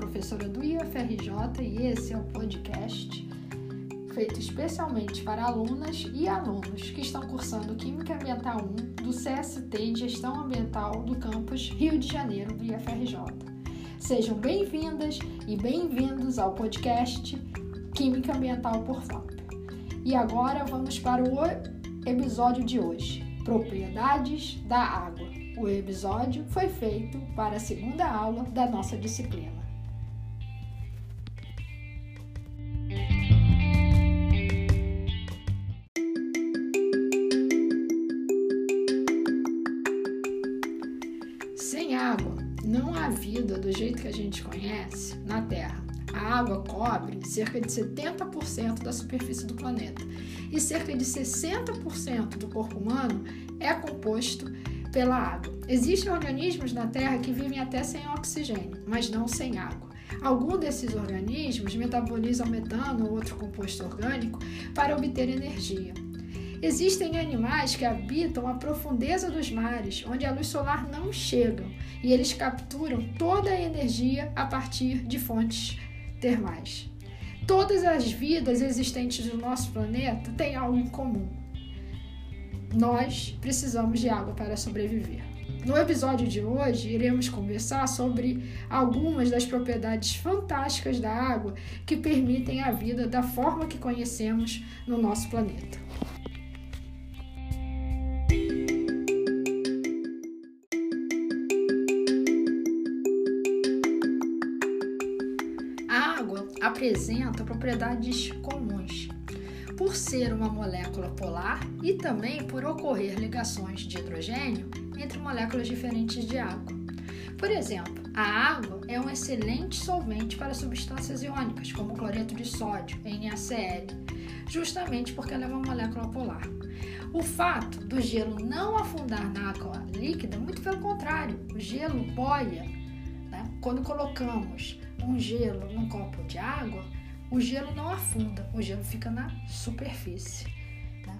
professora do IFRJ e esse é o podcast feito especialmente para alunas e alunos que estão cursando Química Ambiental 1 do CST em Gestão Ambiental do campus Rio de Janeiro do IFRJ. Sejam bem-vindas e bem-vindos ao podcast Química Ambiental por FAP. E agora vamos para o episódio de hoje: Propriedades da água. O episódio foi feito para a segunda aula da nossa disciplina. Água cobre cerca de 70% da superfície do planeta e cerca de 60% do corpo humano é composto pela água. Existem organismos na Terra que vivem até sem oxigênio, mas não sem água. Alguns desses organismos metabolizam metano ou outro composto orgânico para obter energia. Existem animais que habitam a profundeza dos mares, onde a luz solar não chega, e eles capturam toda a energia a partir de fontes termais. Todas as vidas existentes no nosso planeta têm algo em comum. Nós precisamos de água para sobreviver. No episódio de hoje, iremos conversar sobre algumas das propriedades fantásticas da água que permitem a vida da forma que conhecemos no nosso planeta. Apresenta propriedades comuns, por ser uma molécula polar e também por ocorrer ligações de hidrogênio entre moléculas diferentes de água. Por exemplo, a água é um excelente solvente para substâncias iônicas, como cloreto de sódio, NaCl, justamente porque ela é uma molécula polar. O fato do gelo não afundar na água líquida, muito pelo contrário, o gelo boia. Né? Quando colocamos um gelo num copo de água, o gelo não afunda, o gelo fica na superfície. Né?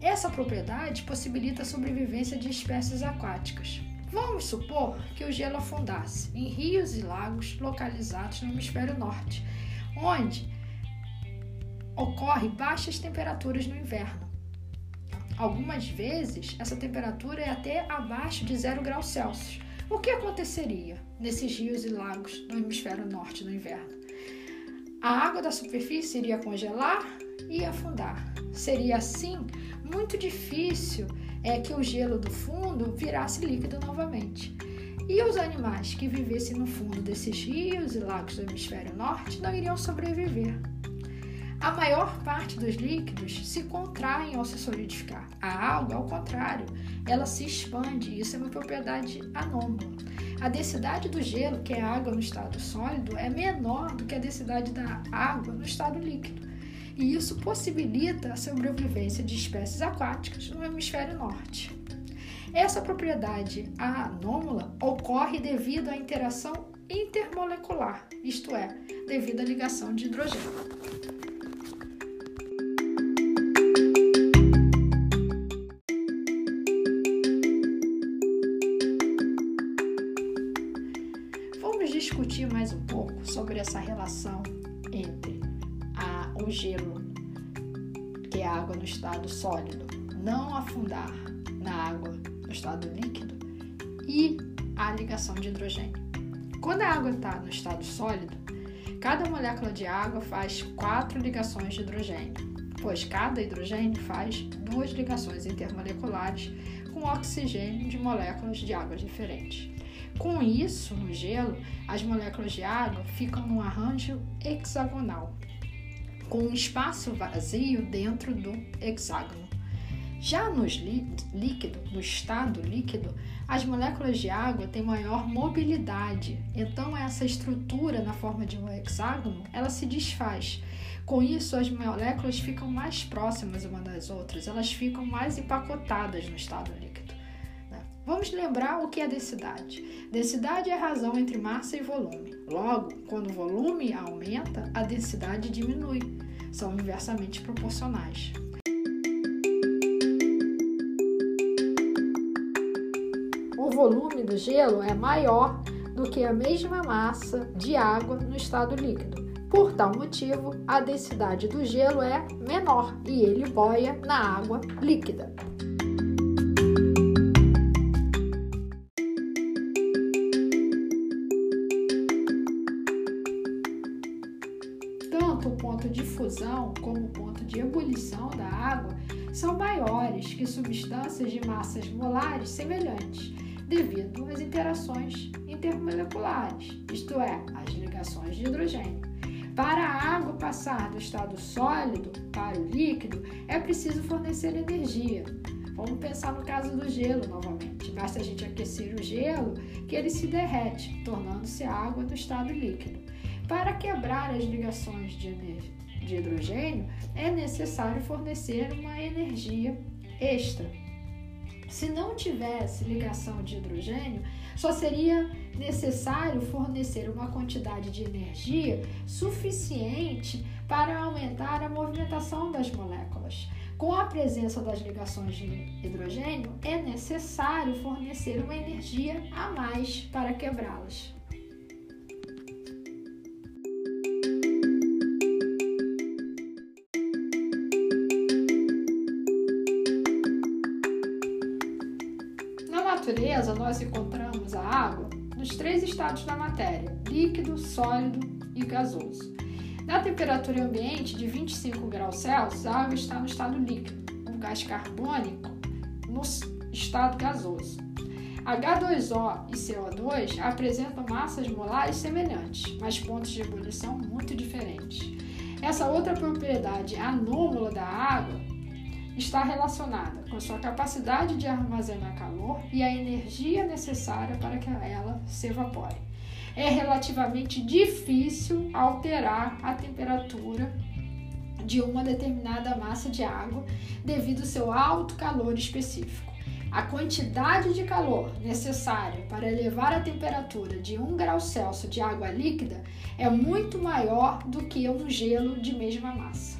Essa propriedade possibilita a sobrevivência de espécies aquáticas. Vamos supor que o gelo afundasse em rios e lagos localizados no hemisfério norte, onde ocorre baixas temperaturas no inverno. Algumas vezes essa temperatura é até abaixo de zero graus Celsius o que aconteceria nesses rios e lagos no hemisfério norte no inverno? A água da superfície iria congelar e afundar. Seria assim muito difícil é que o gelo do fundo virasse líquido novamente. E os animais que vivessem no fundo desses rios e lagos do hemisfério norte não iriam sobreviver. A maior parte dos líquidos se contraem ao se solidificar. A água, ao contrário, ela se expande. Isso é uma propriedade anômala. A densidade do gelo, que é água no estado sólido, é menor do que a densidade da água no estado líquido. E isso possibilita a sobrevivência de espécies aquáticas no hemisfério norte. Essa propriedade anômala ocorre devido à interação intermolecular, isto é, devido à ligação de hidrogênio. Discutir mais um pouco sobre essa relação entre a, o gelo, que é a água no estado sólido, não afundar na água no estado líquido, e a ligação de hidrogênio. Quando a água está no estado sólido, cada molécula de água faz quatro ligações de hidrogênio, pois cada hidrogênio faz duas ligações intermoleculares com oxigênio de moléculas de água diferentes. Com isso, no gelo, as moléculas de água ficam num arranjo hexagonal, com um espaço vazio dentro do hexágono. Já nos líquido, no estado líquido, as moléculas de água têm maior mobilidade, então essa estrutura na forma de um hexágono, ela se desfaz. Com isso, as moléculas ficam mais próximas umas das outras, elas ficam mais empacotadas no estado líquido. Vamos lembrar o que é densidade. Densidade é a razão entre massa e volume. Logo, quando o volume aumenta, a densidade diminui. São inversamente proporcionais. O volume do gelo é maior do que a mesma massa de água no estado líquido. Por tal motivo, a densidade do gelo é menor e ele boia na água líquida. Tanto o ponto de fusão como o ponto de ebulição da água são maiores que substâncias de massas molares semelhantes, devido às interações intermoleculares, isto é, as ligações de hidrogênio. Para a água passar do estado sólido para o líquido, é preciso fornecer energia. Vamos pensar no caso do gelo novamente. Basta a gente aquecer o gelo que ele se derrete, tornando-se água no estado líquido. Para quebrar as ligações de, de hidrogênio, é necessário fornecer uma energia extra. Se não tivesse ligação de hidrogênio, só seria necessário fornecer uma quantidade de energia suficiente para aumentar a movimentação das moléculas. Com a presença das ligações de hidrogênio, é necessário fornecer uma energia a mais para quebrá-las. Natureza, nós encontramos a água nos três estados da matéria: líquido, sólido e gasoso. Na temperatura ambiente de 25 graus Celsius, a água está no estado líquido, o gás carbônico no estado gasoso. H2O e CO2 apresentam massas molares semelhantes, mas pontos de ebulição muito diferentes. Essa outra propriedade anômala da água está relacionada com a sua capacidade de armazenar calor e a energia necessária para que ela se evapore. É relativamente difícil alterar a temperatura de uma determinada massa de água devido ao seu alto calor específico. A quantidade de calor necessária para elevar a temperatura de 1 grau Celsius de água líquida é muito maior do que um gelo de mesma massa.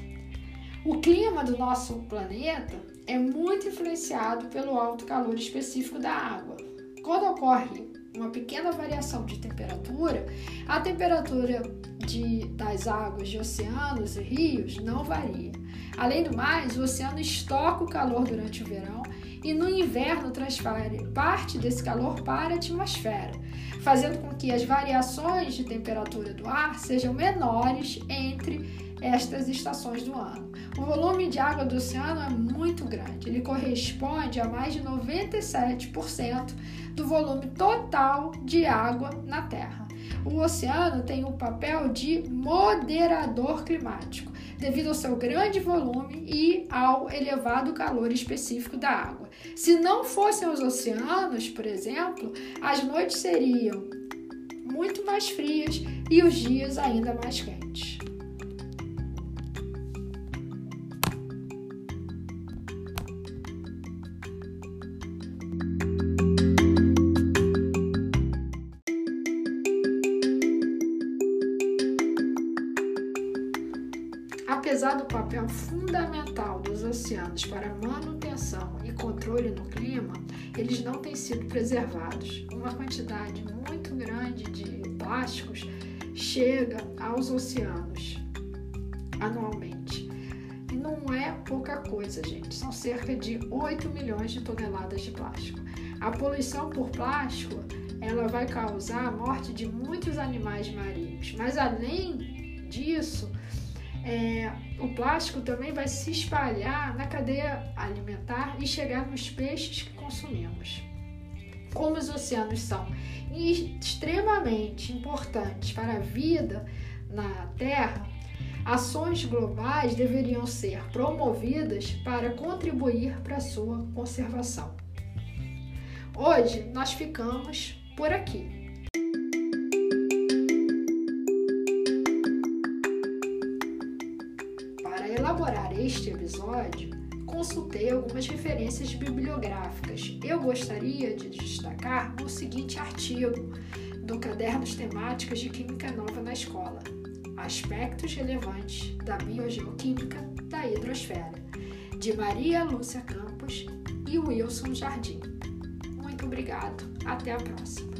O clima do nosso planeta é muito influenciado pelo alto calor específico da água. Quando ocorre uma pequena variação de temperatura, a temperatura de, das águas de oceanos e rios não varia. Além do mais, o oceano estoca o calor durante o verão e no inverno transfere parte desse calor para a atmosfera, fazendo com que as variações de temperatura do ar sejam menores entre estas estações do ano. O volume de água do oceano é muito grande, ele corresponde a mais de 97% do volume total de água na Terra. O oceano tem o papel de moderador climático, devido ao seu grande volume e ao elevado calor específico da água. Se não fossem os oceanos, por exemplo, as noites seriam muito mais frias e os dias ainda mais quentes. Apesar do papel fundamental dos oceanos para manutenção e controle no clima, eles não têm sido preservados. Uma quantidade muito grande de plásticos chega aos oceanos anualmente. E não é pouca coisa, gente. São cerca de 8 milhões de toneladas de plástico. A poluição por plástico ela vai causar a morte de muitos animais marinhos. Mas além disso, é, o plástico também vai se espalhar na cadeia alimentar e chegar nos peixes que consumimos. Como os oceanos são extremamente importantes para a vida na Terra, ações globais deveriam ser promovidas para contribuir para sua conservação. Hoje nós ficamos por aqui. Consultei algumas referências bibliográficas. Eu gostaria de destacar o seguinte artigo do Cadernos Temáticas de Química Nova na Escola: Aspectos relevantes da biogeoquímica da hidrosfera, de Maria Lúcia Campos e Wilson Jardim. Muito obrigado, até a próxima.